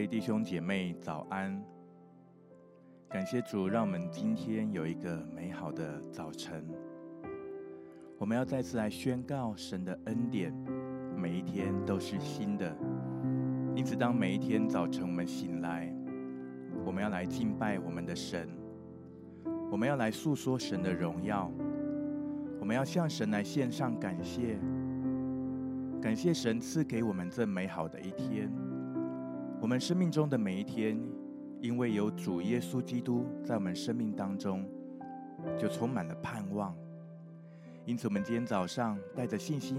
各位弟兄姐妹早安！感谢主，让我们今天有一个美好的早晨。我们要再次来宣告神的恩典，每一天都是新的。因此，当每一天早晨我们醒来，我们要来敬拜我们的神，我们要来诉说神的荣耀，我们要向神来献上感谢。感谢神赐给我们这美好的一天。我们生命中的每一天，因为有主耶稣基督在我们生命当中，就充满了盼望。因此，我们今天早上带着信心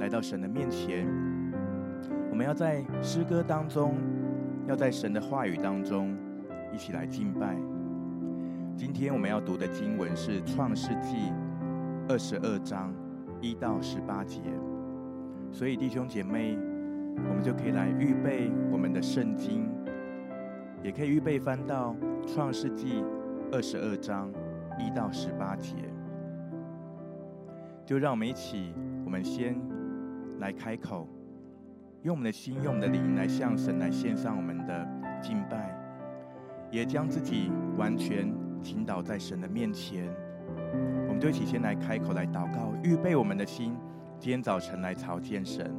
来到神的面前。我们要在诗歌当中，要在神的话语当中一起来敬拜。今天我们要读的经文是《创世纪》二十二章一到十八节。所以弟兄姐妹，我们就可以来预备我们的圣经，也可以预备翻到创世记二十二章一到十八节。就让我们一起，我们先来开口，用我们的心，用我们的灵来向神来献上我们的敬拜，也将自己完全倾倒在神的面前。我们就一起先来开口来祷告，预备我们的心。今天早晨来朝见神，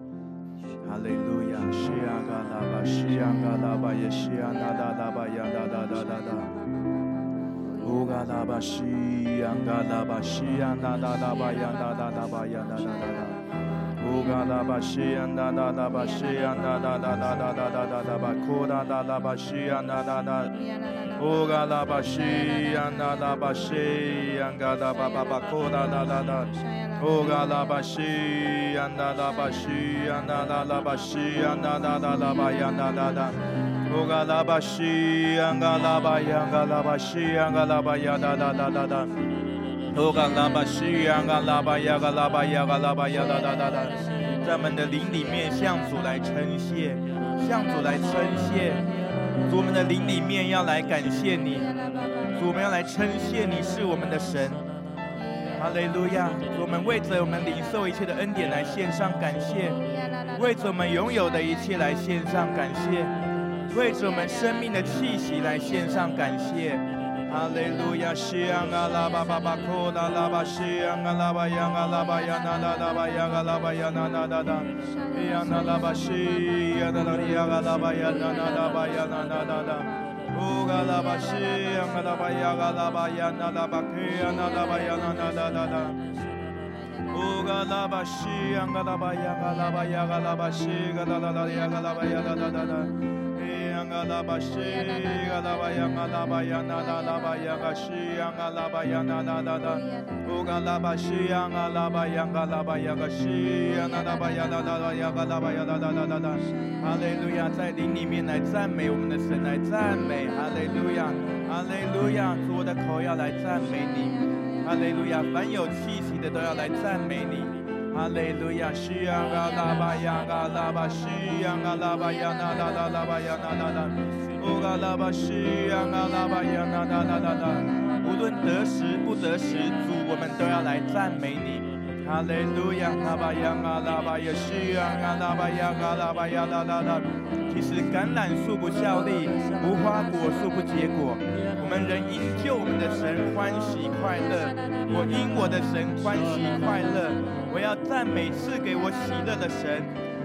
哈利路亚，西呀嘎拉巴，西呀嘎拉巴耶，西呀那达拉巴呀哒哒哒哒哒，乌嘎拉巴西呀嘎拉巴，西呀那达拉巴呀哒哒哒巴呀哒哒哒哒，乌嘎拉巴西呀那达拉巴，西呀那达哒哒哒哒哒哒巴，库达达拉巴西呀那哦，嘎拉巴西，呀拉巴，呀拉巴，呀拉巴呀拉拉。哦，嘎拉巴，呀嘎拉，在我们的灵里面向主来称谢，向主来称谢。主，我们的灵里面要来感谢你，主，我们要来称谢你是我们的神。哈利路亚！我们为着我们领受一切的恩典来献上感谢，为着我们拥有的一切来献上感谢，为着我们生命的气息来献上感谢。哈利路亚！西呀嘎拉巴巴巴库达拉巴西呀嘎拉巴呀嘎拉巴呀那那拉巴呀嘎拉巴呀那那那那，呀那拉巴西呀那那呀嘎拉巴呀那那拉巴呀那那那那。乌嘎拉巴西，呀嘎拉巴呀嘎拉巴呀那拉巴克呀那拉巴呀那那那那那。乌嘎拉巴西，呀嘎拉巴呀嘎拉巴呀嘎拉巴西，嘎拉拉拉呀嘎拉巴呀那那那那。呀嘎拉巴西，嘎拉巴呀嘎拉巴呀那那拉巴呀嘎西，呀嘎拉巴呀那那那那。乌嘎拉巴西，呀嘎拉巴呀嘎拉巴呀嘎西，呀那拉巴呀那那拉呀嘎拉巴呀那那那那那。哈利路亚，在灵里面来赞美我们的神，来赞美哈利路亚，哈利路亚，主，我的口要来赞美你，哈利路亚，凡有气息的都要来赞美你。哈利路亚，西呀嘎拉巴呀嘎拉巴，西呀嘎拉巴呀那拉拉拉巴呀那那那，乌嘎拉巴西呀嘎拉巴呀那那那那那，无论得时不得时，主我们都要来赞美你。哈利路亚，拉巴呀嘎拉巴呀西呀嘎拉巴呀嘎拉巴呀那那那，其实橄榄树不效力，无花果树不结果。我们仍因救我们的神欢喜快乐，我因我的神欢喜快乐，我要赞美赐给我喜乐的神，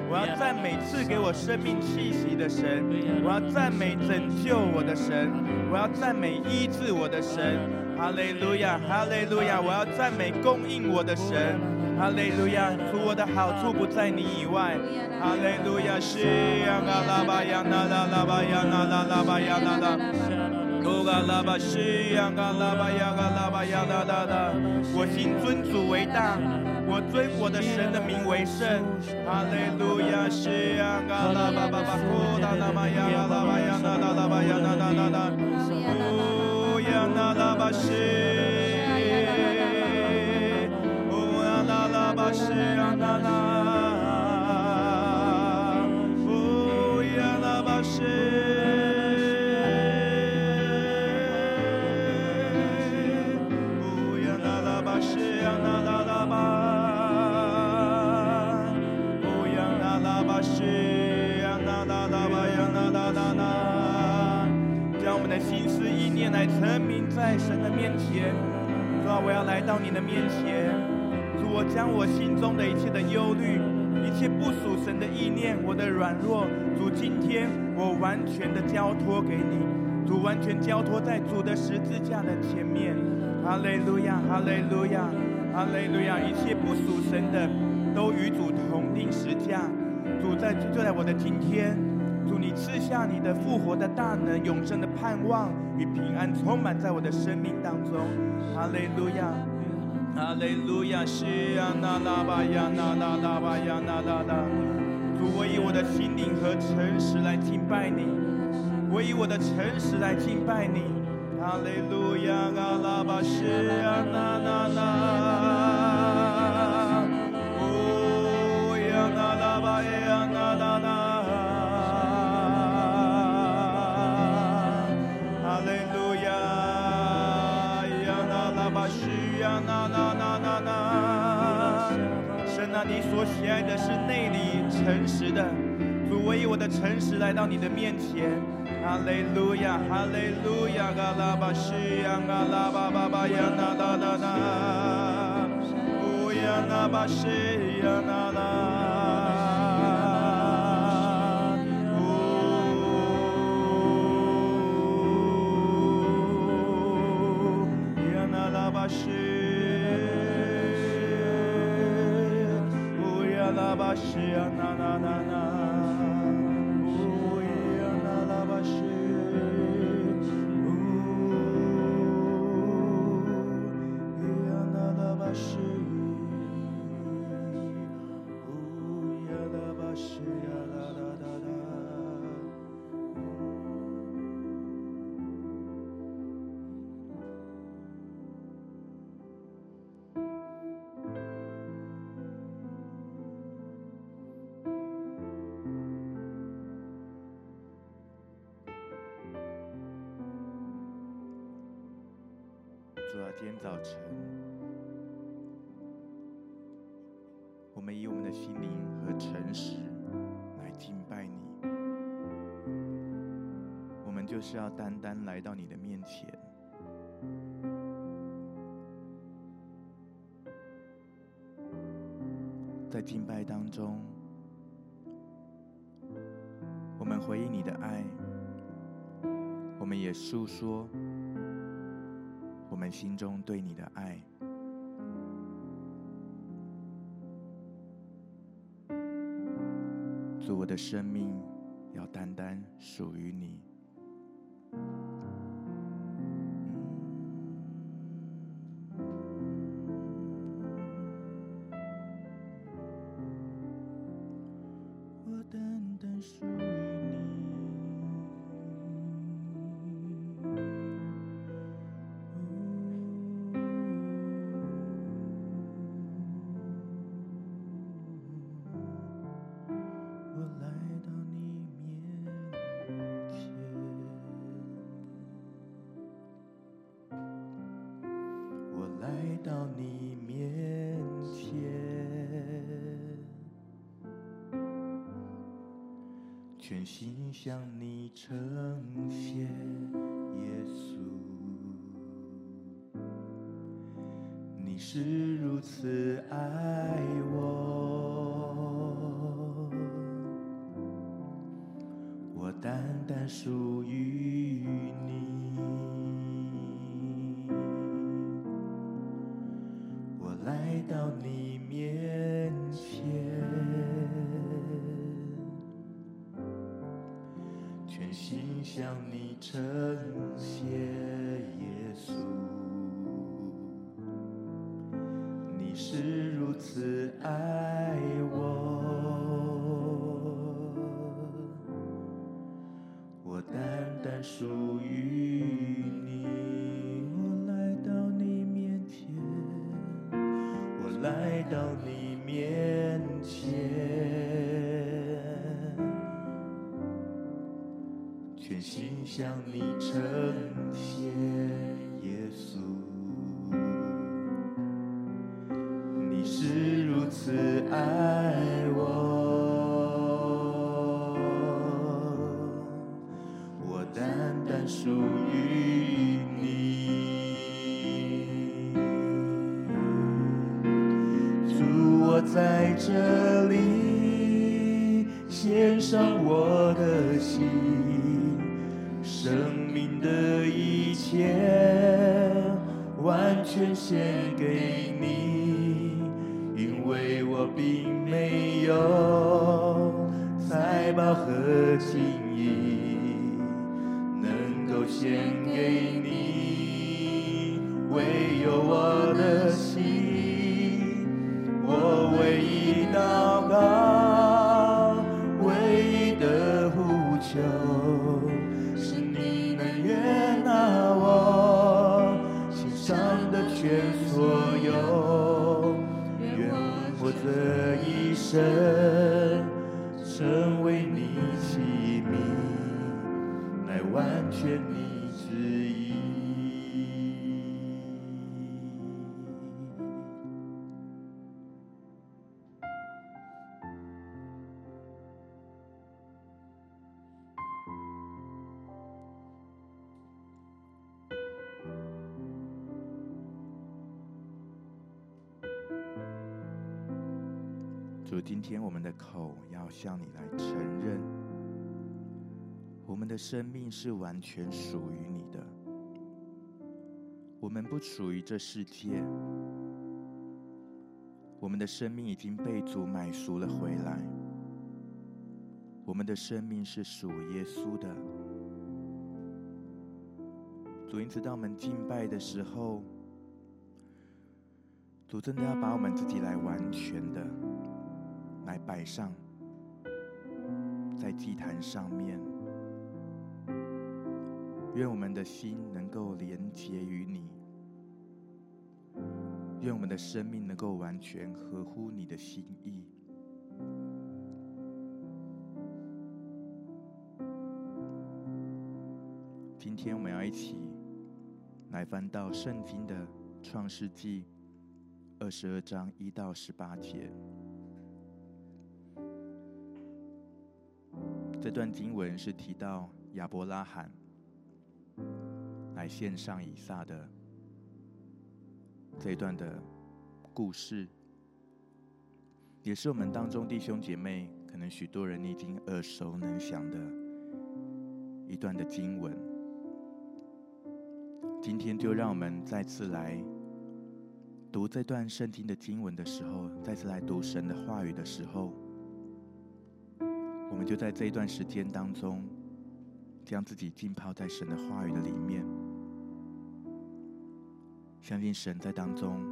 我要赞美赐给我生命气息的神，我要赞美拯救我的神，我要赞美医治我的神，哈利路亚，哈利路亚，我要赞美供应我的神，哈利路亚，主我的好处不在你以外，哈利路亚，西呀嘎拉巴呀那拉拉巴呀那拉拉巴呀那拉。哦，嘎拉巴西呀，嘎拉巴呀，嘎拉巴呀，哒哒哒！我心尊主为大，我尊我的神的名为圣。哈利路亚，西呀，嘎拉巴巴巴，库达拉巴呀，嘎拉巴呀，那拉拉巴呀，那那那那，哦呀，那拉巴西，哦呀，那拉巴西呀，那那，哦呀，拉巴西。面来陈明在神的面前。主啊，我要来到你的面前。主，我将我心中的一切的忧虑、一切不属神的意念、我的软弱，主，今天我完全的交托给你。主，完全交托在主的十字架的前面。哈利路亚，哈利路亚，哈利路亚！一切不属神的，都与主同钉十架。主在就在我的今天，主你赐下你的复活的大能、永生的盼望与平安，充满在我的生命当中。哈利路亚，哈利路亚，西呀那拉巴呀那拉拉巴呀那拉拉。主，我以我的心灵和诚实来敬拜你，我以我的诚实来敬拜你。哈利路亚，阿拉巴西呀那那那。你所喜爱的是内里诚实的，主，我以我的诚实来到你的面前。哈利路亚，哈利路亚，嘎拉巴西呀，嘎拉巴巴巴呀，那那那那，乌呀那巴西呀，那那。今今天早晨，我们以我们的心灵和诚实来敬拜你。我们就是要单单来到你的面前，在敬拜当中，我们回应你的爱，我们也诉说。心中对你的爱，主，我的生命要单单属于你。你呈献，耶稣，你是如此爱我，我单单属于你，我来到你面向你呈献，耶稣，你是如此爱我，我单单属于你。我来到你面前，我来到你向你称谢，耶稣，要向你来承认，我们的生命是完全属于你的，我们不属于这世界，我们的生命已经被主买赎了回来，我们的生命是属耶稣的。主，因此当我们敬拜的时候，主真的要把我们自己来完全的。来摆上，在祭坛上面，愿我们的心能够连结于你，愿我们的生命能够完全合乎你的心意。今天我们要一起来翻到圣经的创世纪二十二章一到十八节。这段经文是提到亚伯拉罕来献上以撒的这一段的故事，也是我们当中弟兄姐妹可能许多人已经耳熟能详的一段的经文。今天就让我们再次来读这段圣经的经文的时候，再次来读神的话语的时候。我们就在这一段时间当中，将自己浸泡在神的话语的里面，相信神在当中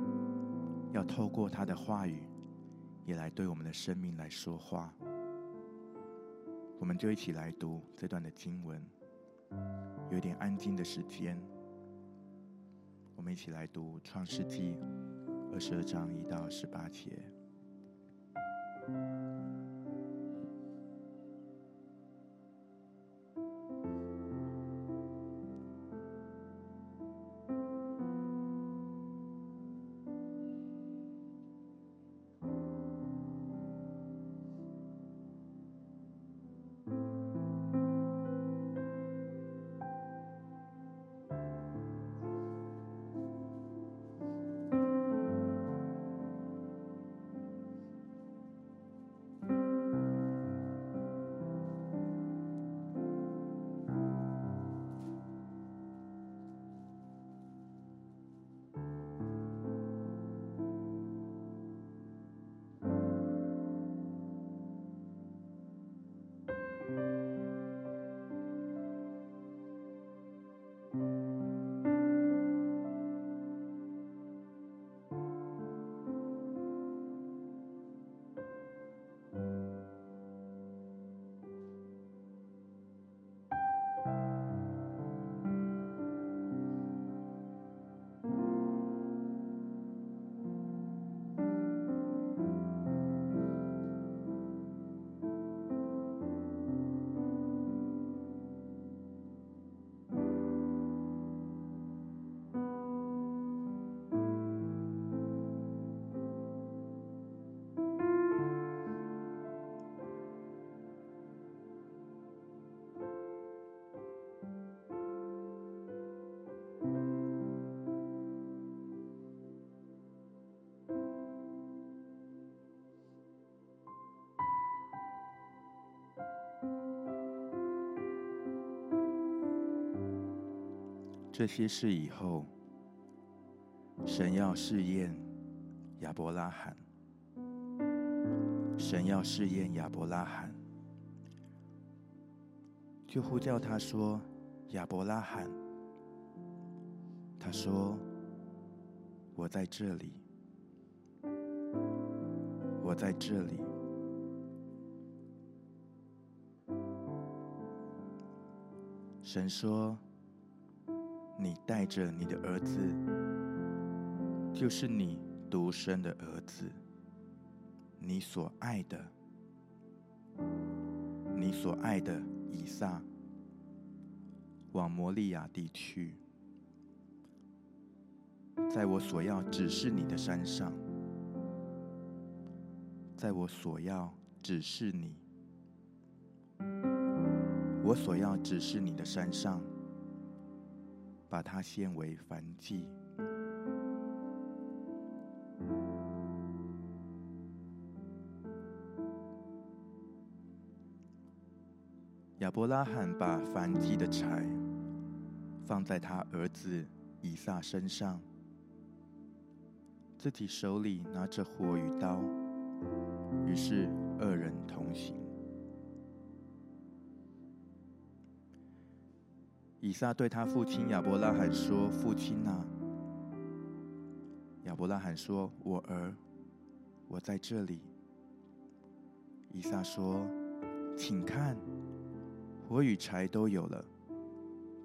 要透过他的话语，也来对我们的生命来说话。我们就一起来读这段的经文，有点安静的时间，我们一起来读创世纪二十二章一到十八节。这些事以后，神要试验亚伯拉罕。神要试验亚伯拉罕，就呼叫他说：“亚伯拉罕。”他说：“我在这里，我在这里。”神说：“你带着你的儿子，就是你独生的儿子，你所爱的，你所爱的以撒，往摩利亚地区，在我所要指示你的山上，在我所要指示你。”我所要指示你的山上，把它献为燔祭。亚伯拉罕把燔祭的柴放在他儿子以撒身上，自己手里拿着火与刀，于是二人同行。以撒对他父亲亚伯拉罕说：“父亲啊！”亚伯拉罕说：“我儿，我在这里。”以撒说：“请看，火与柴都有了，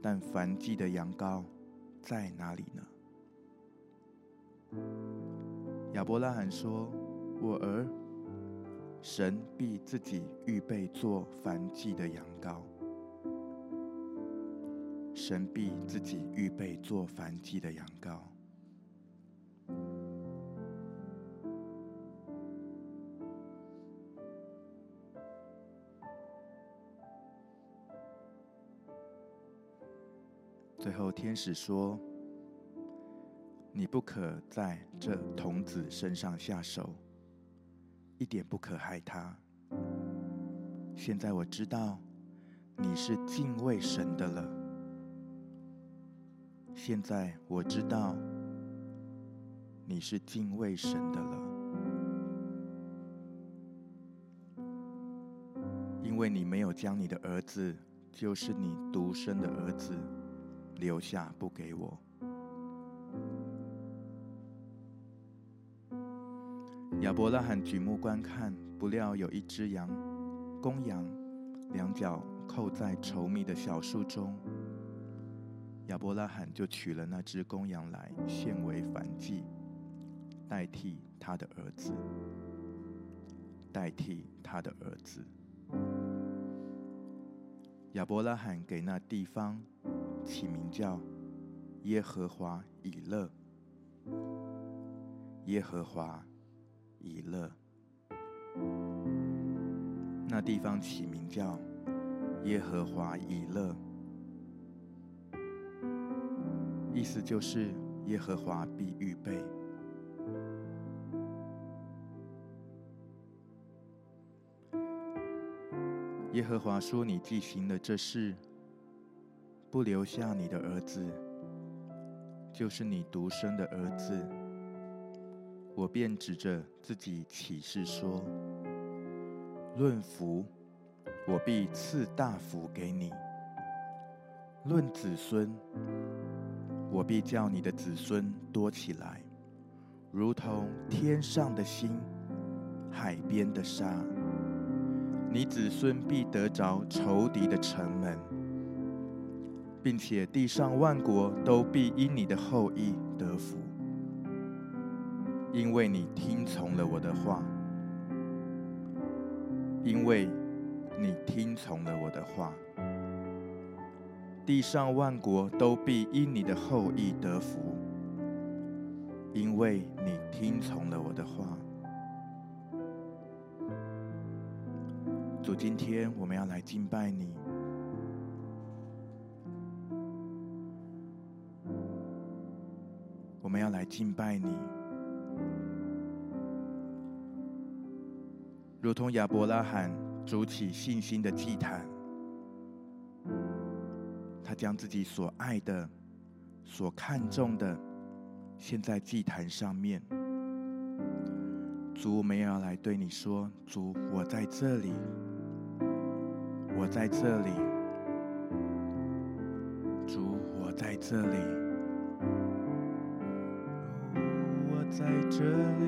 但燔祭的羊羔在哪里呢？”亚伯拉罕说：“我儿，神必自己预备做燔祭的羊羔。”神必自己预备做燔祭的羊羔。最后，天使说：“你不可在这童子身上下手，一点不可害他。现在我知道你是敬畏神的了。”现在我知道你是敬畏神的了，因为你没有将你的儿子，就是你独生的儿子，留下不给我。亚伯拉罕举目观看，不料有一只羊，公羊，两脚扣在稠密的小树中。亚伯拉罕就取了那只公羊来献为燔祭，代替他的儿子，代替他的儿子。亚伯拉罕给那地方起名叫耶和华以勒。耶和华以勒，那地方起名叫耶和华以勒。意思就是耶和华必预备。耶和华说：“你既行了这事，不留下你的儿子，就是你独生的儿子，我便指着自己起誓说：论福，我必赐大福给你；论子孙。”我必叫你的子孙多起来，如同天上的星、海边的沙。你子孙必得着仇敌的城门，并且地上万国都必因你的后裔得福，因为你听从了我的话。因为你听从了我的话。地上万国都必因你的后裔得福，因为你听从了我的话。主，今天我们要来敬拜你，我们要来敬拜你，如同亚伯拉罕筑起信心的祭坛。他将自己所爱的所看重的，献在祭坛上面。主，我们要来对你说：主，我在这里，我在这里。主，我在这里，我在这里。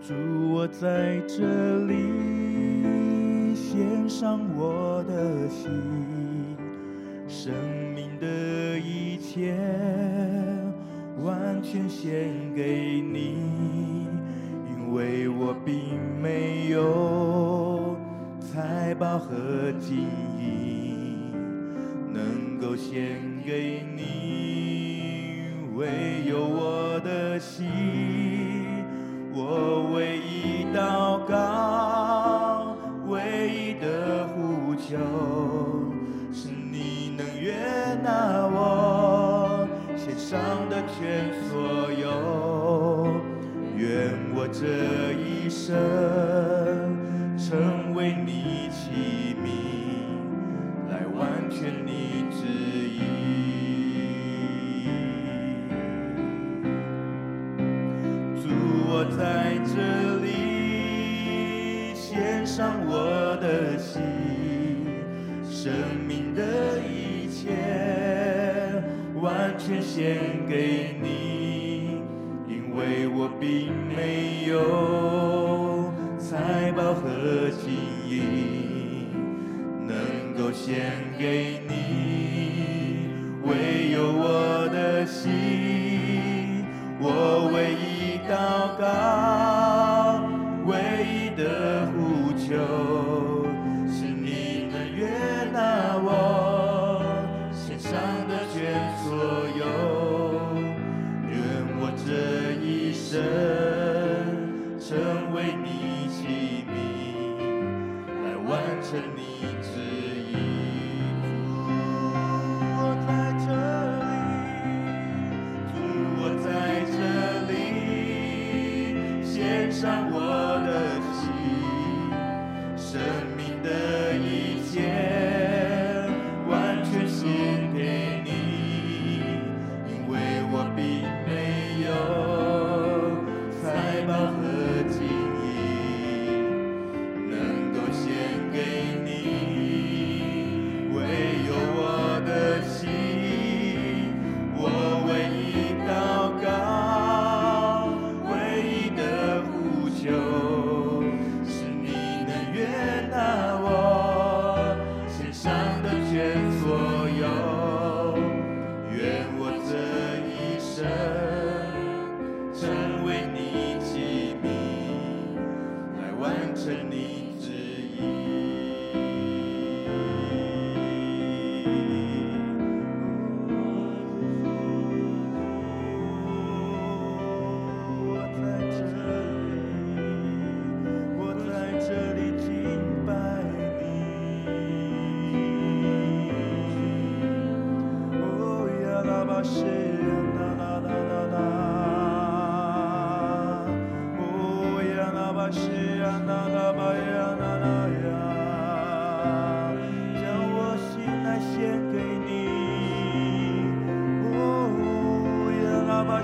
主，我在这里，献上我的心，生命的一切。完全献给你，因为我并没有财宝和金银能够献给你，唯有我的心，一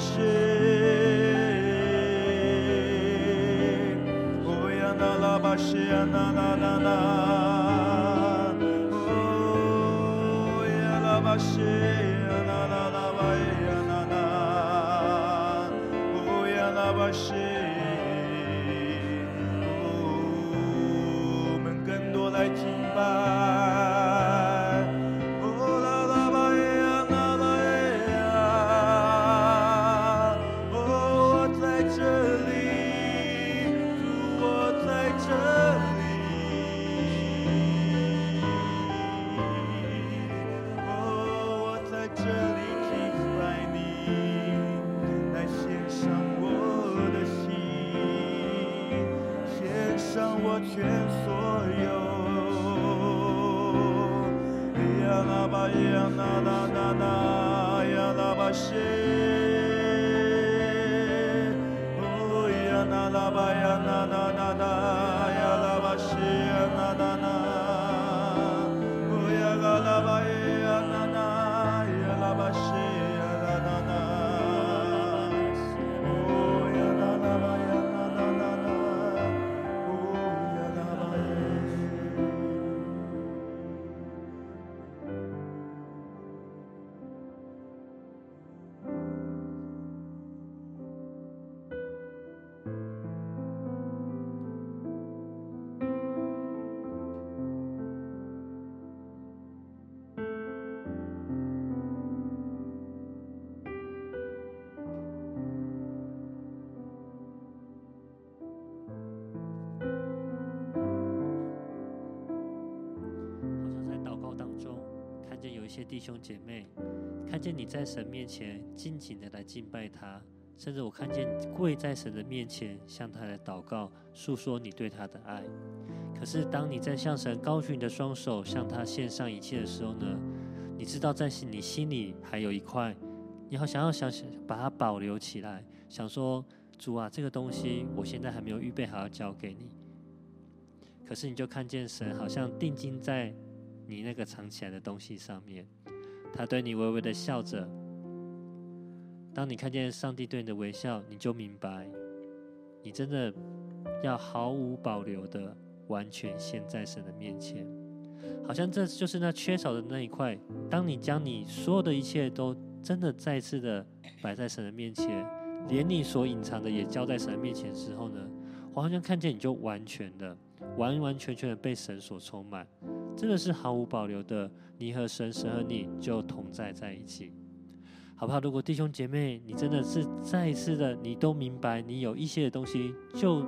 ashes. 些弟兄姐妹，看见你在神面前静静的来敬拜他，甚至我看见跪在神的面前向他来祷告，诉说你对他的爱。可是当你在向神高举你的双手，向他献上一切的时候呢，你知道在你心里还有一块，你好想要想想把它保留起来，想说主啊，这个东西我现在还没有预备好要交给你。可是你就看见神好像定睛在你那个藏起来的东西上面，他对你微微的笑着。当你看见上帝对你的微笑，你就明白，你真的要毫无保留的完全献在神的面前，好像这就是那缺少的那一块。当你将你所有的一切都真的再次的摆在神的面前，连你所隐藏的也交在神的面前之后呢，我好像看见你就完全的。完完全全的被神所充满，真的是毫无保留的，你和神，神和你就同在在一起，好不好？如果弟兄姐妹，你真的是再一次的，你都明白，你有一些的东西就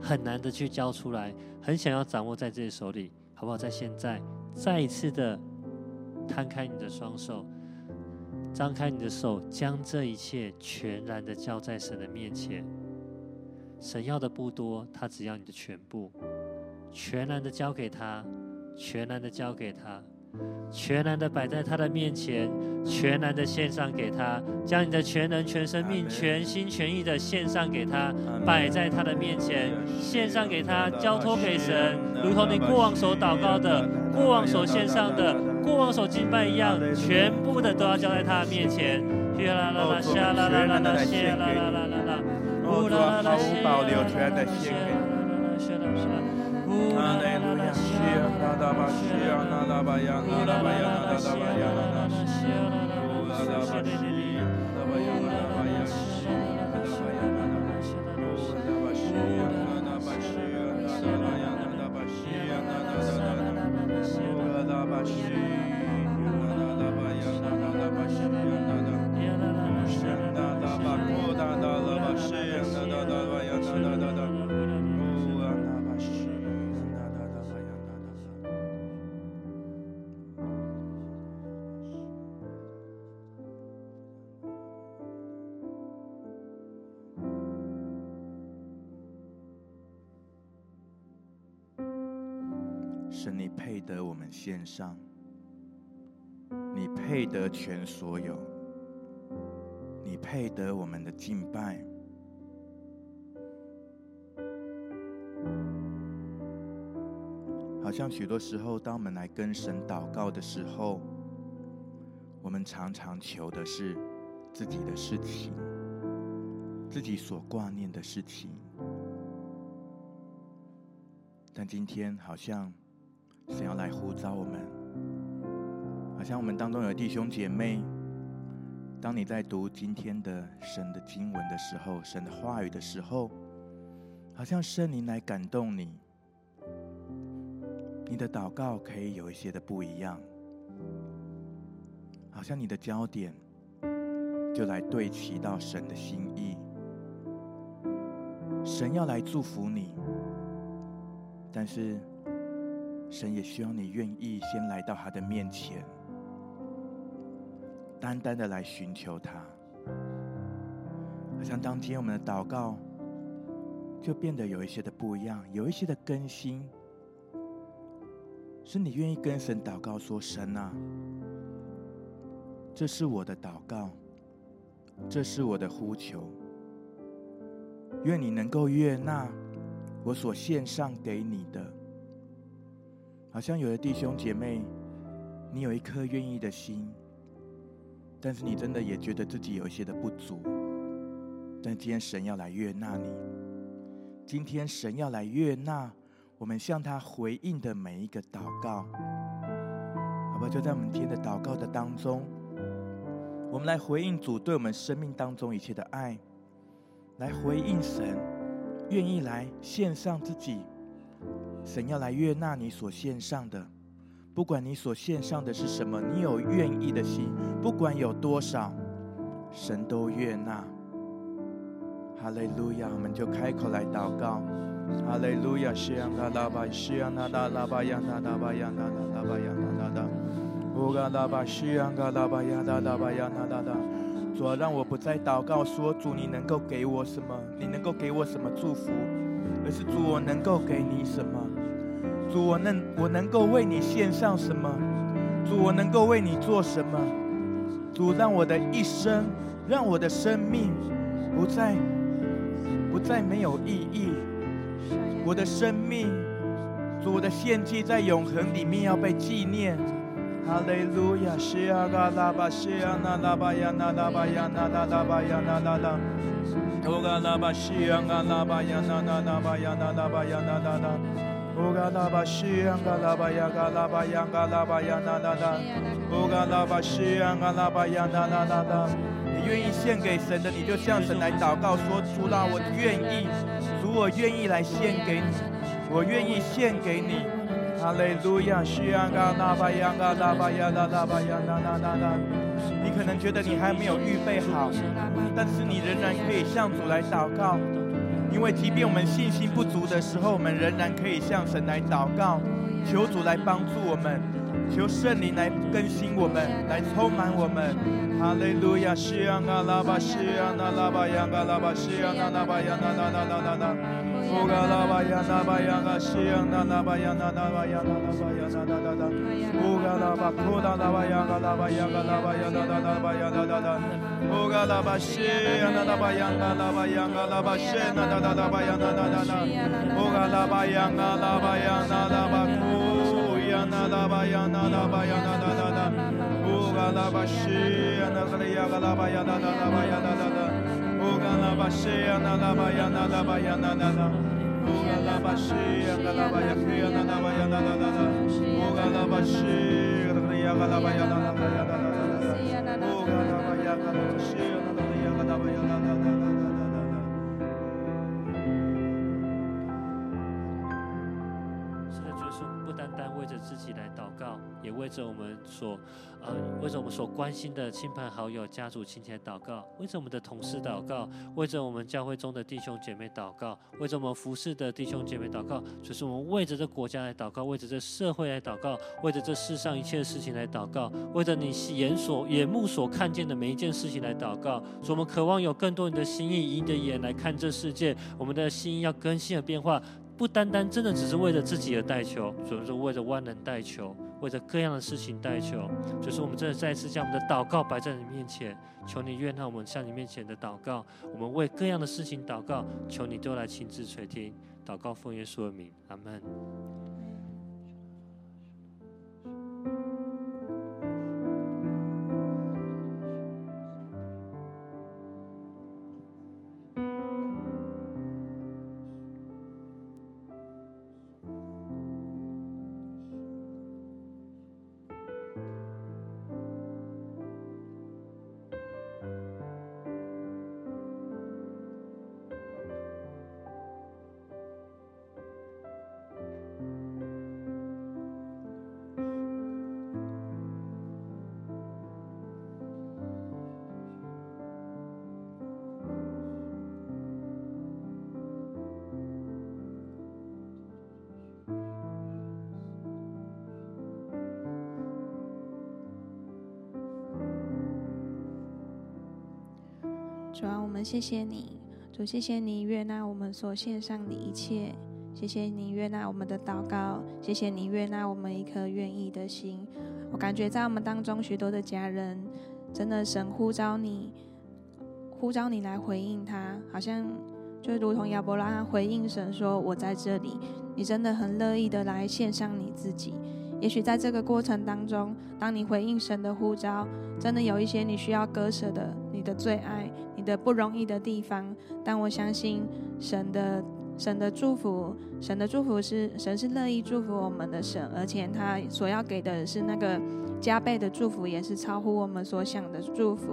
很难的去交出来，很想要掌握在自己手里，好不好？在现在再一次的摊开你的双手，张开你的手，将这一切全然的交在神的面前。神要的不多，他只要你的全部，全然的交给他，全然的交给他，全然的摆在他的面前，全然的献上给他，将你的全能、全生命、全心全意的献上给他，摆在他的面前，献上给他，交托给神，如同你过往所祷告的、过往所献上的、过往所敬拜一样，全部的都要交在他的面前。啦啦啦，啦啦啦啦啦，啦啦啦啦啦。主啊，毫无保留，全然的献给你。神，你配得我们献上，你配得全所有，你配得我们的敬拜。好像许多时候，当我们来跟神祷告的时候，我们常常求的是自己的事情，自己所挂念的事情。但今天好像。神要来呼召我们，好像我们当中有弟兄姐妹，当你在读今天的神的经文的时候，神的话语的时候，好像圣灵来感动你，你的祷告可以有一些的不一样，好像你的焦点就来对齐到神的心意，神要来祝福你，但是。神也希望你愿意先来到他的面前，单单的来寻求他。好像当天我们的祷告就变得有一些的不一样，有一些的更新，是你愿意跟神祷告说：“神啊，这是我的祷告，这是我的呼求，愿你能够悦纳我所献上给你的。”好像有的弟兄姐妹，你有一颗愿意的心，但是你真的也觉得自己有一些的不足。但今天神要来悦纳你，今天神要来悦纳我们向他回应的每一个祷告，好吧？就在我们今天的祷告的当中，我们来回应主对我们生命当中一切的爱，来回应神，愿意来献上自己。神要来悦纳你所献上的，不管你所献上的是什么，你有愿意的心，不管有多少，神都悦纳。哈利路亚，我们就开口来祷告。哈利路亚，西呀那拉巴，西呀那拉拉巴呀那拉巴呀那拉拉巴呀那拉拉。乌嘎拉巴西安嘎拉巴呀哒拉巴呀那哒哒。主啊，让我不再祷告说主你能够给我什么，你能够给我什么祝福，而是主我能够给你什么。主我能我能够为你献上什么？主我能够为你做什么？主让我的一生，让我的生命不再不再没有意义。我的生命，主的献祭在永恒里面要被纪念。哈利路亚，西阿嘎拉巴西阿那拉巴呀那拉巴呀那拉拉巴呀那拉拉，欧嘎拉巴西阿嘎拉巴呀那那拉巴呀那拉巴呀那拉拉，欧嘎拉巴西阿嘎拉巴呀嘎拉巴呀嘎拉巴呀那拉拉，欧嘎拉巴西阿嘎拉巴呀那那拉拉。你愿意献给神的，你就向神来祷告说：主啊，我愿意，主我愿意来献给你，我愿意献给你。哈利路亚，西安嘎拉巴呀嘎拉巴呀拉拉巴呀那那那那。你可能觉得你还没有预备好，但是你仍然可以向主来祷告，因为即便我们信心不足的时候，我们仍然可以向神来祷告，求主来帮助我们，求圣灵来更新我们，来充满我们。哈利路亚，西安嘎拉巴西安那拉巴呀嘎拉巴西安那拉巴呀那那那那那那。乌嘎拉巴呀那巴西呀那那巴呀那那巴呀那那巴呀那那那那，乌嘎拉巴库拉拉巴呀嘎拉巴呀嘎拉巴呀那那那巴呀那那那，乌嘎拉巴西呀那那巴呀嘎拉巴呀嘎拉巴西那那那那巴呀那那那那，乌嘎拉巴呀嘎拉巴呀那那巴库呀那那巴呀那那巴呀那那那那，乌嘎拉巴西呀那个的呀嘎拉巴呀那那那巴呀那那那。乌嘎拉巴西呀那拉巴呀那拉巴呀那那那，乌嘎拉巴西呀那拉巴呀克呀那拉巴呀那那那那，乌嘎拉巴西呀那个呀嘎拉巴呀那那那呀那那那那，乌嘎拉巴呀嘎拉巴为着自己来祷告，也为着我们所。呃，为着我们所关心的亲朋好友、家族亲戚祷告；为着我们的同事祷告；为着我们教会中的弟兄姐妹祷告；为着我们服侍的弟兄姐妹祷告。就是我们为着这国家来祷告，为着这社会来祷告，为着这世上一切的事情来祷告，为着你眼所眼目所看见的每一件事情来祷告。所以我们渴望有更多你的心意，以你的眼来看这世界。我们的心意要更新而变化，不单单真的只是为了自己而带球，主要是为着万能带球。为着各样的事情代求，就是我们真的再次将我们的祷告摆在你面前，求你悦纳我们向你面前的祷告。我们为各样的事情祷告，求你都来亲自垂听。祷告奉耶稣的名，阿门。谢谢你，主，谢谢你悦纳我们所献上的一切，谢谢你悦纳我们的祷告，谢谢你悦纳我们一颗愿意的心。我感觉在我们当中许多的家人，真的神呼召你，呼召你来回应他，好像就如同亚伯拉罕回应神说：“我在这里。”你真的很乐意的来献上你自己。也许在这个过程当中，当你回应神的呼召，真的有一些你需要割舍的，你的最爱。的不容易的地方，但我相信神的神的祝福，神的祝福是神是乐意祝福我们的神，而且他所要给的是那个加倍的祝福，也是超乎我们所想的祝福。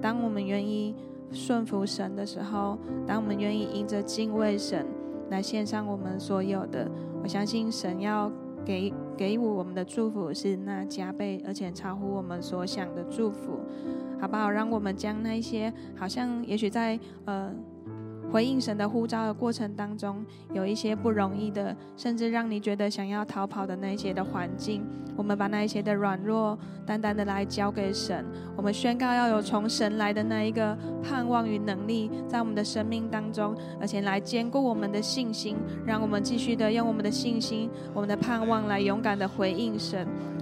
当我们愿意顺服神的时候，当我们愿意因着敬畏神来献上我们所有的，我相信神要给给予我们的祝福是那加倍而且超乎我们所想的祝福。好不好？让我们将那一些好像，也许在呃回应神的呼召的过程当中有一些不容易的甚至让你觉得想要逃跑的那些的环境我们把那一些的软弱单单的来交给神我们宣告要有从神来的那一个盼望与能力在我们的生命当中而且来兼顾我们的信心让我们继续的用我们的信心我们的盼望来勇敢的回应神。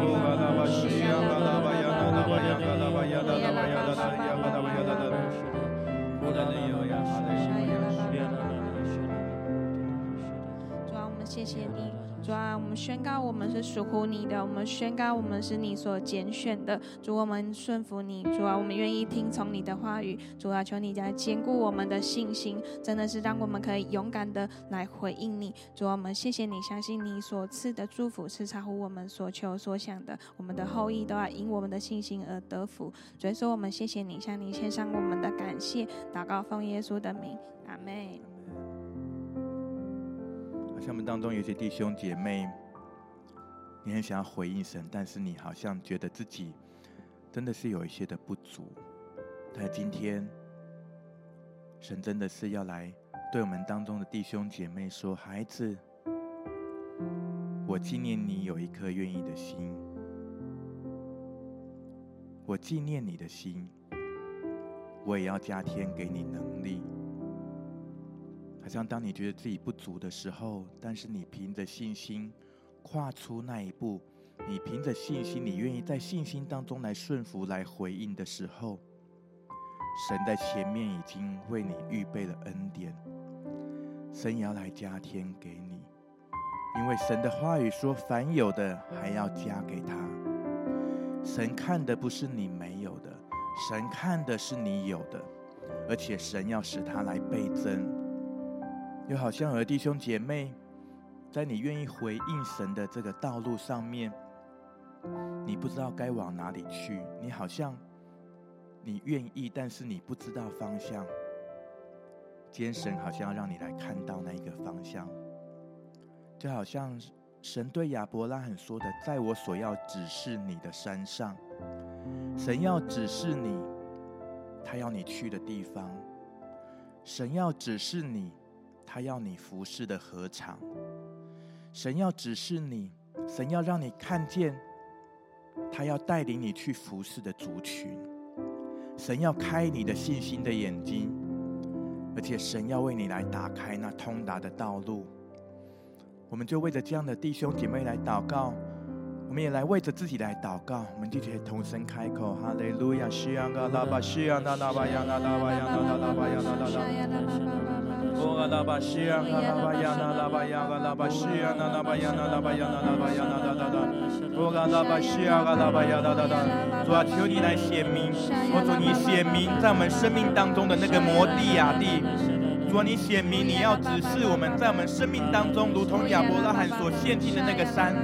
Oh, 主啊，我们谢谢你。主啊，我们宣告我们是属乎你的，我们宣告我们是你所拣选的。主，我们顺服你。主啊，我们愿意听从你的话语。主啊，求你来坚固我们的信心，真的是让我们可以勇敢的来回应你。主啊，我们谢谢你，相信你所赐的祝福是超乎我们所求所想的。我们的后裔都要因我们的信心而得福。所以说，我们谢谢你，向你献上我们的感谢，祷告奉耶稣的名，阿门。好像我们当中有些弟兄姐妹，你很想要回应神，但是你好像觉得自己真的是有一些的不足。但今天，神真的是要来对我们当中的弟兄姐妹说：“孩子，我纪念你有一颗愿意的心，我纪念你的心，我也要加添给你能力。”好像当你觉得自己不足的时候，但是你凭着信心跨出那一步，你凭着信心，你愿意在信心当中来顺服、来回应的时候，神在前面已经为你预备了恩典，神要来加添给你，因为神的话语说：“凡有的还要加给他。”神看的不是你没有的，神看的是你有的，而且神要使他来倍增。又好像有弟兄姐妹，在你愿意回应神的这个道路上面，你不知道该往哪里去。你好像你愿意，但是你不知道方向。今天神好像要让你来看到那一个方向，就好像神对亚伯拉罕说的：“在我所要指示你的山上，神要指示你，他要你去的地方，神要指示你。”他要你服侍的禾场，神要指示你，神要让你看见，他要带领你去服侍的族群，神要开你的信心的眼睛，而且神要为你来打开那通达的道路。我们就为着这样的弟兄姐妹来祷告，我们也来为着自己来祷告，我们就可以同声开口：哈利路亚，西亚嘎拉巴西亚那拉巴亚那拉巴亚那拉巴亚那拉拉。哦，阿拉巴西亚，阿拉巴亚，拉巴亚，阿拉巴西亚，阿拉巴亚，阿拉巴亚，阿拉巴亚，阿拉巴亚，哦，阿拉巴西亚，阿拉巴亚，阿拉巴亚，主啊，求你来显明，我主你显明在我们生命当中的那个摩地亚地，主啊，你显明你要指示我们在我们生命当中，如同亚伯拉罕所献祭的那个山，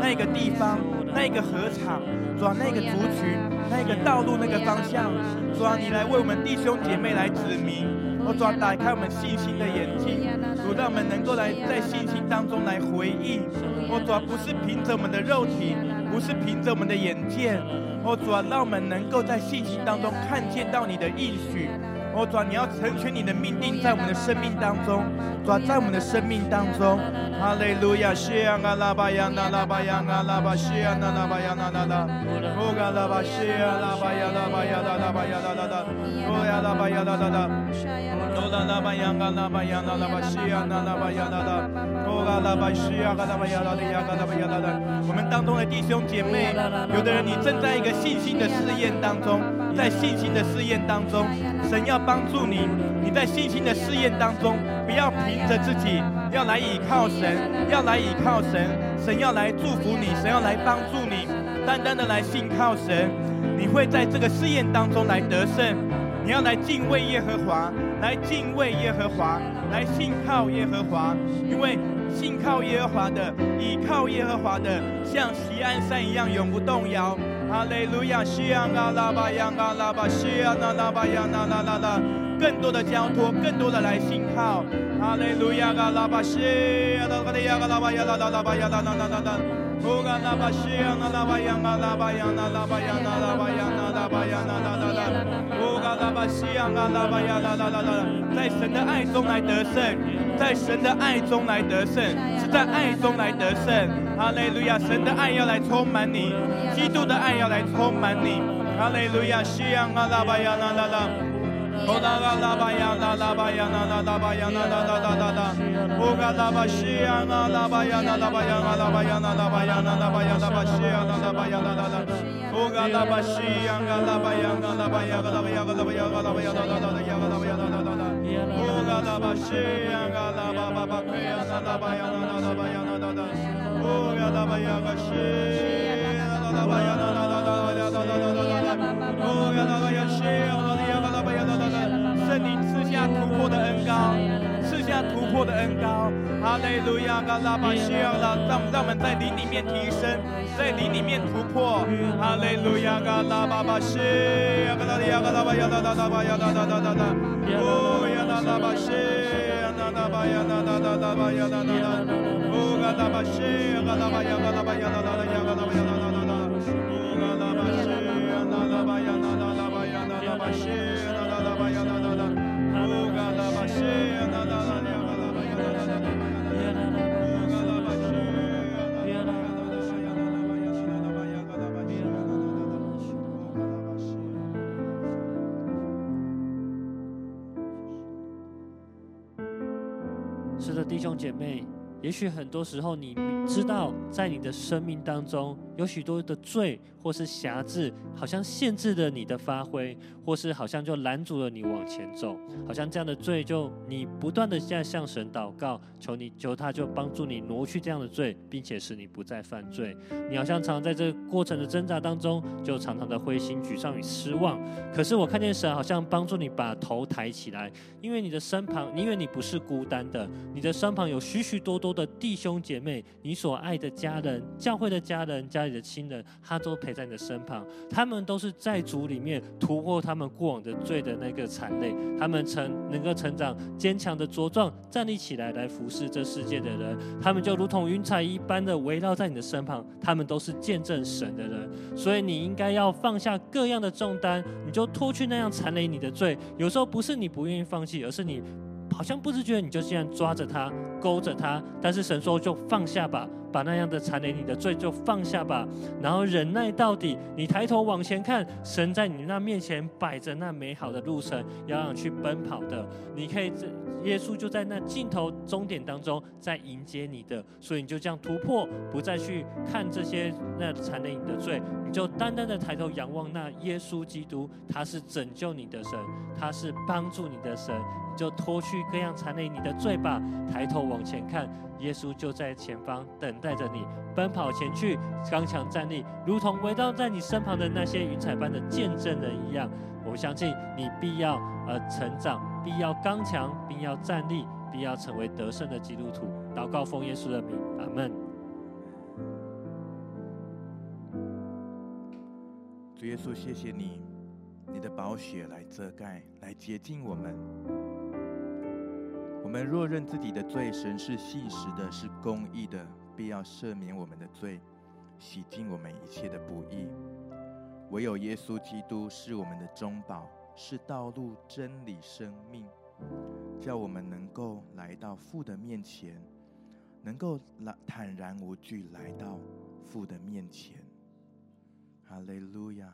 那个地方，那个禾场，主啊，那个族群，那个道路，那个方向，主啊，你来为我们弟兄姐妹来指明。我主啊，打开我们信心的眼睛，主让我们能够来在信心当中来回应。我主啊，不是凭着我们的肉体，不是凭着我们的眼见。我主啊，让我们能够在信心当中看见到你的应许，哦，主啊，你要成全你的命定在我们的生命当中，主啊，在我们的生命当中，哈利路亚，谢啊拉巴呀那拉巴呀那拉巴谢啊那拉巴呀那拉拉，哦嘎拉巴谢啊拉巴呀拉巴呀拉拉巴呀拉拉拉，哦呀拉巴呀拉拉拉，哦拉拉巴呀那拉巴呀那拉巴谢啊那拉巴呀拉拉，哦嘎拉巴谢啊嘎拉巴呀拉拉呀嘎拉巴呀拉拉，我们当中的弟兄姐妹，有的人你正在一个信心的试验当中，在信心的试验当中，神要。帮助你，你在信心的试验当中，不要凭着自己，要来倚靠神，要来倚靠神，神要来祝福你，神要来帮助你，单单的来信靠神，你会在这个试验当中来得胜。你要来敬畏耶和华，来敬畏耶和华，来信靠耶和华，因为信靠耶和华的，倚靠耶和华的，像锡安山一样永不动摇。哈利路亚，西呀啊拉巴呀啊拉巴西呀那拉巴呀那拉拉拉，更多的交托，更多的来信靠。哈利路亚啊拉巴西呀拉巴的呀啊拉巴呀拉拉拉巴呀拉拉拉拉拉，呼啊拉巴西呀那拉巴呀啊拉巴呀那拉巴呀那拉巴呀那拉巴呀那拉拉拉，呼啊拉巴西呀啊拉巴呀拉拉拉拉，在神的爱中来得胜，在神的爱中来得胜，是在爱中来得胜。哈利路亚，神的爱要来充满你，基督的爱要来充满你。哈利路亚，西呀啊拉巴呀啦啦啦，哦啦啦拉巴呀啦拉巴呀啦啦拉巴呀啦啦啦啦啦啦，哦嘎拉巴西呀啊拉巴呀啦拉巴呀啦拉巴呀啦拉巴呀拉巴西呀啦拉巴呀啦啦啦，哦嘎拉巴西呀啊拉巴呀啊拉巴呀啊拉巴呀啊拉巴呀啦啦啦啦呀啊拉巴呀啦啦啦啦，哦嘎拉巴西呀啊拉巴巴巴奎呀啊拉巴呀啦啦拉巴呀啦啦啦。哦呀啦吧呀个西，啦啦吧呀啦啦啦啦啦啦啦啦啦啦，哦呀啦吧呀西，啦啦呀啦吧呀啦啦啦，圣灵赐下突破的恩膏，突破的恩膏，哈利路亚！嘎拉巴西，让让我们在灵里面提升，在灵里面突破。哈利路亚！嘎拉巴巴西，嘎拉里亚，嘎拉巴亚，拉巴亚，噶拉巴亚，噶拉巴亚，噶拉巴西，噶拉巴亚，噶拉巴亚，噶拉巴亚，噶拉巴亚，噶拉巴西，噶拉巴亚，噶拉巴亚，噶拉巴亚，噶拉巴西。是的，弟兄姐妹。也许很多时候，你知道，在你的生命当中，有许多的罪或是瑕疵，好像限制了你的发挥，或是好像就拦阻了你往前走，好像这样的罪，就你不断的在向神祷告，求你求他就帮助你挪去这样的罪，并且使你不再犯罪。你好像常常在这个过程的挣扎当中，就常常的灰心沮丧与失望。可是我看见神好像帮助你把头抬起来，因为你的身旁，因为你不是孤单的，你的身旁有许许多多。的弟兄姐妹，你所爱的家人、教会的家人、家里的亲人，他都陪在你的身旁。他们都是在主里面突破他们过往的罪的那个残累。他们成能够成长坚强的茁壮，站立起来来服侍这世界的人。他们就如同云彩一般的围绕在你的身旁。他们都是见证神的人。所以你应该要放下各样的重担，你就脱去那样缠累你的罪。有时候不是你不愿意放弃，而是你。好像不自觉，你就这样抓着他，勾着他。但是神说，就放下吧，把那样的缠累你的罪就放下吧，然后忍耐到底。你抬头往前看，神在你那面前摆着那美好的路程，要让你去奔跑的。你可以，耶稣就在那尽头终点当中在迎接你的。所以你就这样突破，不再去看这些那缠累你的罪，你就单单的抬头仰望那耶稣基督，他是拯救你的神，他是帮助你的神。你就脱去各样缠累你的罪吧，抬头往前看，耶稣就在前方等待着你，奔跑前去，刚强站立，如同围绕在你身旁的那些云彩般的见证人一样。我相信你必要呃成长，必要刚强，并要站立，必要成为得胜的基督徒。祷告奉耶稣的名，阿门。主耶稣，谢谢你，你的宝血来遮盖，来洁净我们。我们若认自己的罪，神是信实的，是公义的，必要赦免我们的罪，洗净我们一切的不义。唯有耶稣基督是我们的中保，是道路、真理、生命，叫我们能够来到父的面前，能够来坦然无惧来到父的面前。哈利路亚！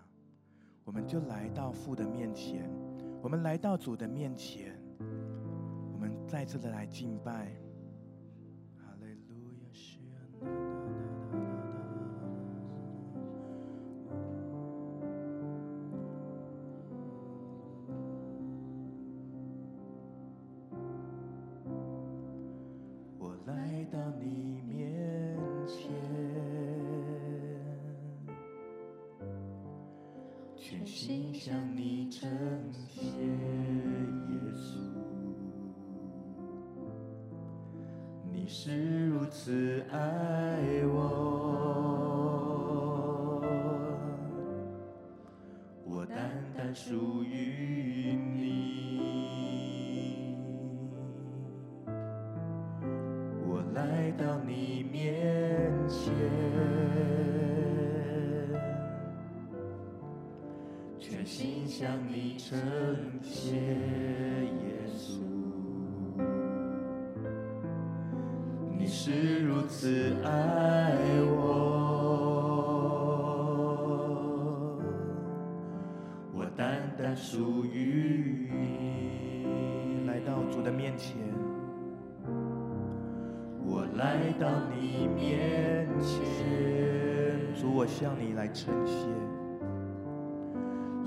我们就来到父的面前，我们来到主的面前，再次的来敬拜。我向你来称谢，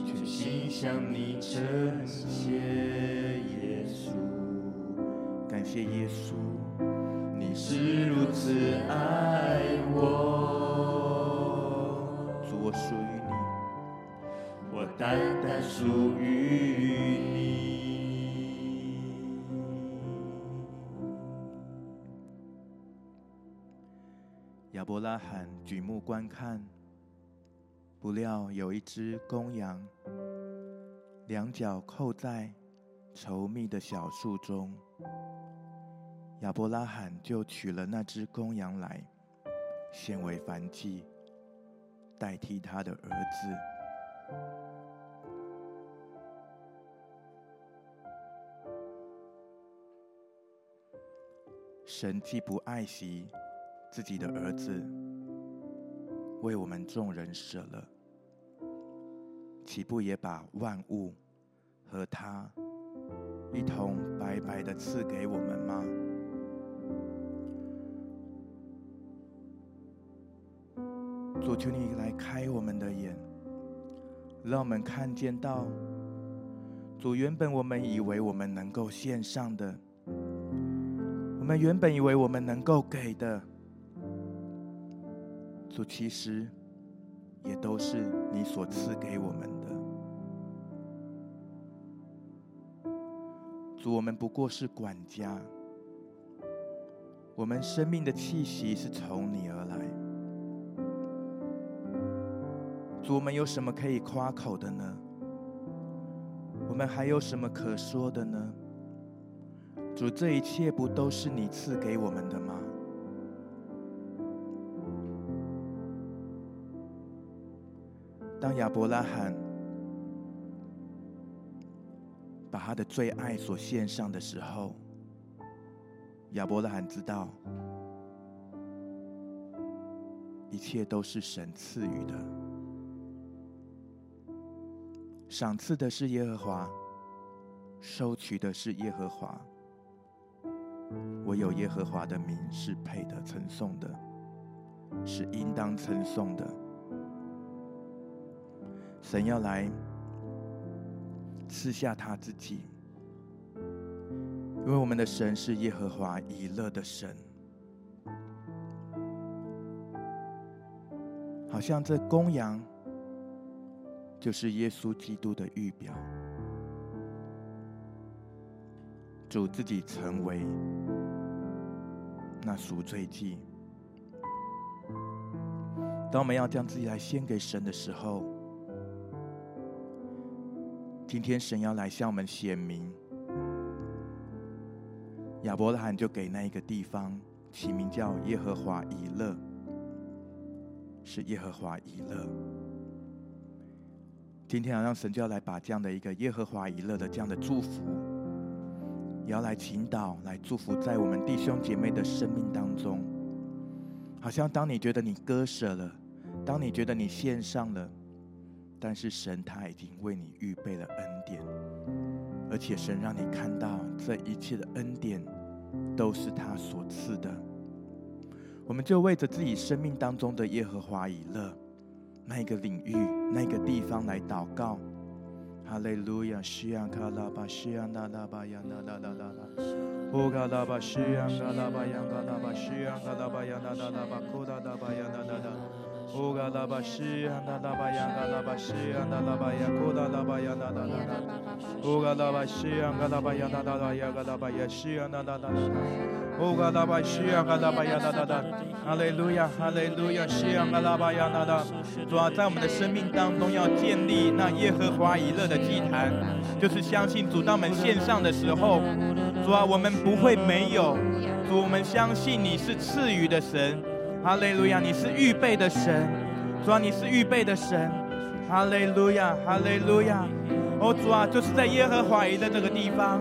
全心向你称谢，耶稣，感谢耶稣，你是如此爱我，主，我属于你，我。单单属于你。亚伯拉罕举目观看，不料有一只公羊，两脚扣在稠密的小树中。亚伯拉罕就取了那只公羊来，献为燔祭，代替他的儿子。神既不爱惜自己的儿子，为我们众人舍了，岂不也把万物和他一同白白的赐给我们吗？主，求你来开我们的眼，让我们看见到主，原本我们以为我们能够献上的。我们原本以为我们能够给的，主其实也都是你所赐给我们的。主，我们不过是管家，我们生命的气息是从你而来。主，我们有什么可以夸口的呢？我们还有什么可说的呢？主，这一切不都是你赐给我们的吗？当亚伯拉罕把他的最爱所献上的时候，亚伯拉罕知道，一切都是神赐予的，赏赐的是耶和华，收取的是耶和华。唯有耶和华的名是配得称颂的，是应当称颂的。神要来赐下他自己，因为我们的神是耶和华以勒的神。好像这公羊就是耶稣基督的预表，主自己成为。那赎罪祭，当我们要将自己来献给神的时候，今天神要来向我们显明，亚伯拉罕就给那一个地方起名叫耶和华以勒，是耶和华以勒。今天好像神就要来把这样的一个耶和华以勒的这样的祝福，也要来倾倒，来祝福在我们弟兄姐妹的生命当中。好像当你觉得你割舍了，当你觉得你献上了，但是神他已经为你预备了恩典，而且神让你看到这一切的恩典都是他所赐的。我们就为着自己生命当中的耶和华以勒那个领域、那个地方来祷告。哈利路亚，西安卡拉巴西安那拉巴亚那拉拉拉拉，乌卡拉巴西安卡拉巴呀卡拉巴西安卡拉巴呀那拉拉巴库拉拉巴呀那拉拉，乌卡拉巴西安达拉巴呀卡拉巴西安达拉巴呀库达拉巴呀那拉拉拉，乌卡拉巴西安卡拉巴呀那拉拉呀卡拉巴呀西安那拉拉拉。哦，嘎拉巴西安，嘎拉巴呀，哒哒哒，哈利路亚，哈利路亚，西安，嘎拉巴呀，哒哒。主啊，在我们的生命当中要建立那耶和华以勒的祭坛，就是相信主，当我们献上的时候，主啊，我们不会没有。主，我们相信你是赐予的神，哈利路亚，你是预备的神。主啊，你是预备的神，哈利路亚，哈利路亚。哦，主啊，就是在耶和华以勒这个地方。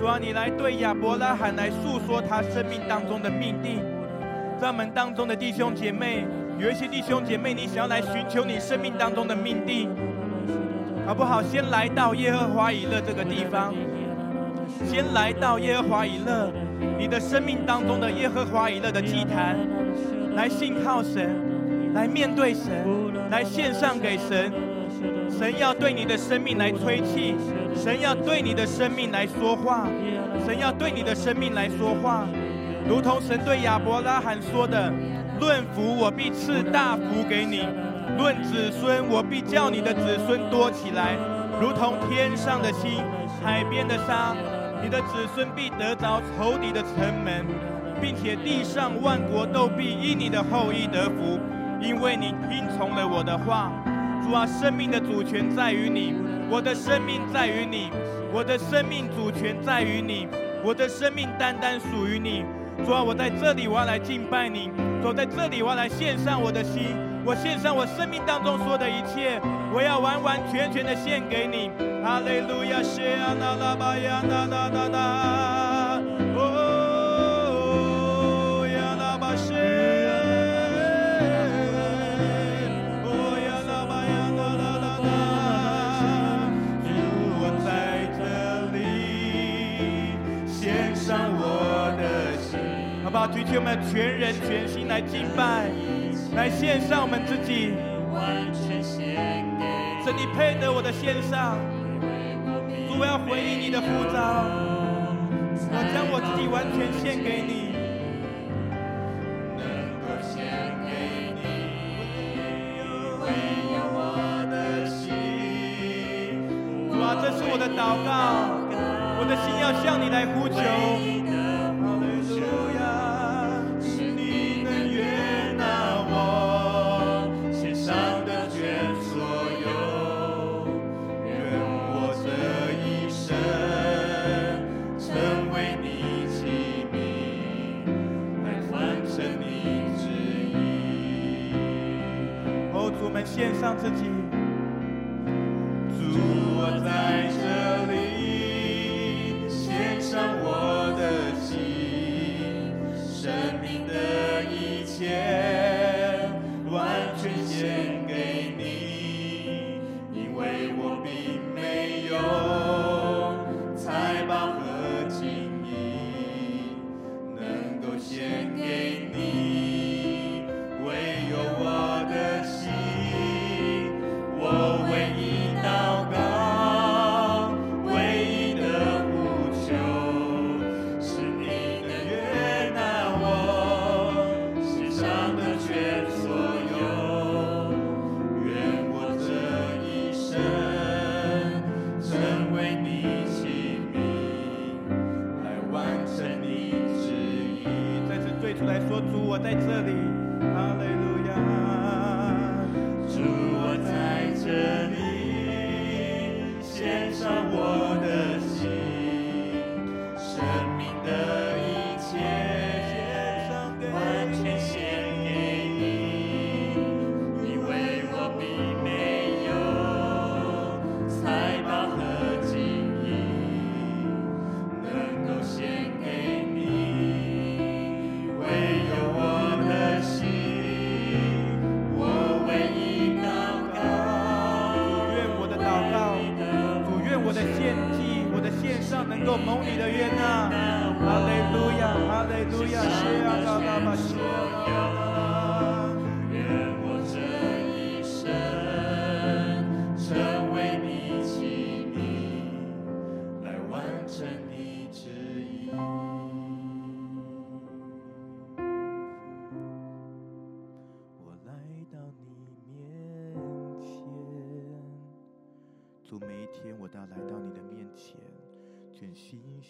主啊，你来对亚伯拉罕来诉说他生命当中的命定，在我们当中的弟兄姐妹，有一些弟兄姐妹，你想要来寻求你生命当中的命定，好不好？先来到耶和华以勒这个地方，先来到耶和华以勒，你的生命当中的耶和华以勒的祭坛，来信靠神，来面对神，来献上给神。神要对你的生命来吹气，神要对你的生命来说话，神要对你的生命来说话，如同神对亚伯拉罕说的：“论福，我必赐大福给你；论子孙，我必叫你的子孙多起来，如同天上的星，海边的沙。你的子孙必得着仇敌的城门，并且地上万国都必因你的后裔得福，因为你听从了我的话。”主啊，生命的主权在于你，我的生命在于你，我的生命主权在于你，我的生命单单属于你。主啊，我在这里，我要来敬拜你。主，在这里，我要来献上我的心，我献上我生命当中所有的一切，我要完完全全的献给你。哈利路亚，谢啊，那拉巴呀，那那那那，哦，呀拉巴谢。举起我们全人全心来敬拜，来献上我们自己。神，你配得我的献上。主，我要回应你的呼召，我将我自己完全献给你。能够献给你，唯有我的心。主啊，这是我的祷告，我的心要向你来呼求。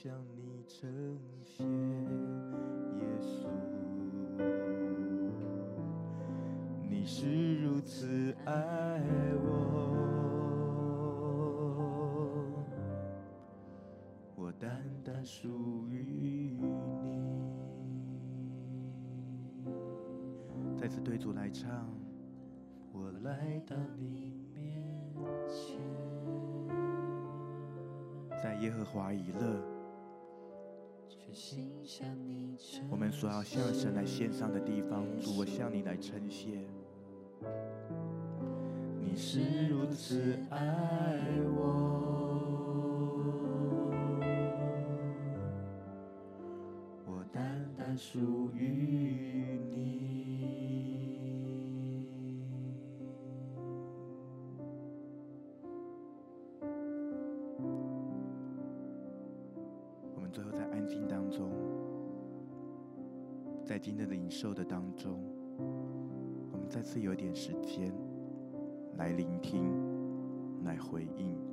向你呈现，耶稣，你是如此爱我。单单属于你。再次对主来唱，我来到你面前，在耶和华以勒，我们所要向神来献上的地方，主，我向你来称谢。你是如此爱我。我单单属于你。当中，在今天的领受的当中，我们再次有点时间来聆听，来回应。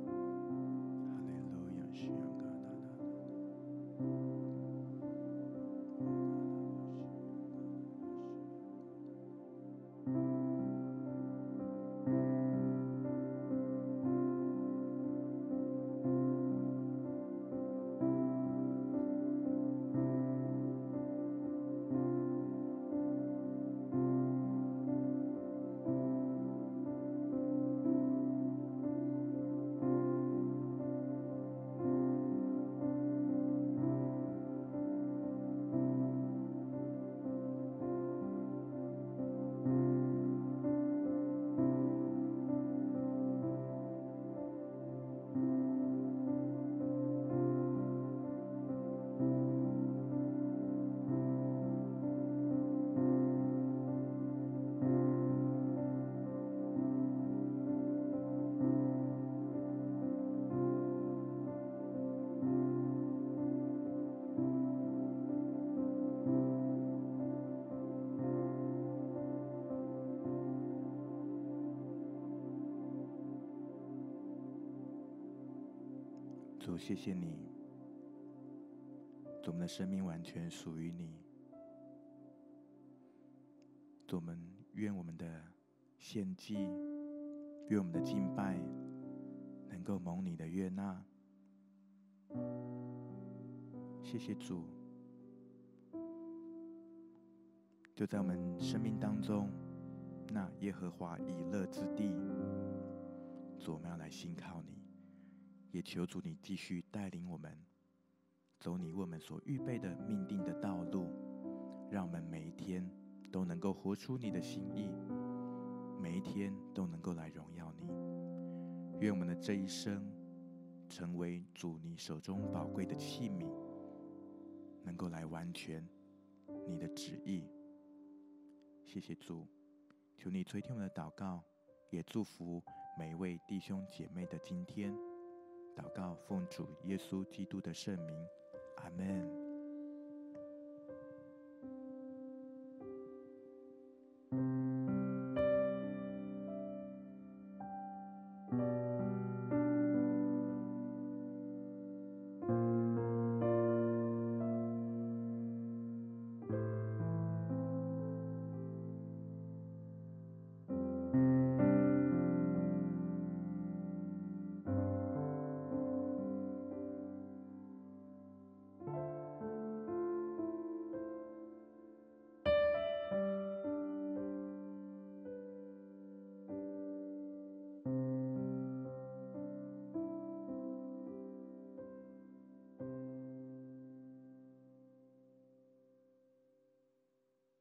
主，谢谢你，主，我们的生命完全属于你。主，我们愿我们的献祭，愿我们的敬拜，能够蒙你的悦纳。谢谢主，就在我们生命当中，那耶和华以乐之地，主，我们要来信靠你。也求主你继续带领我们走你为我们所预备的命定的道路，让我们每一天都能够活出你的心意，每一天都能够来荣耀你。愿我们的这一生成为主你手中宝贵的器皿，能够来完全你的旨意。谢谢主，求你垂听我们的祷告，也祝福每一位弟兄姐妹的今天。祷告，奉主耶稣基督的圣名，阿门。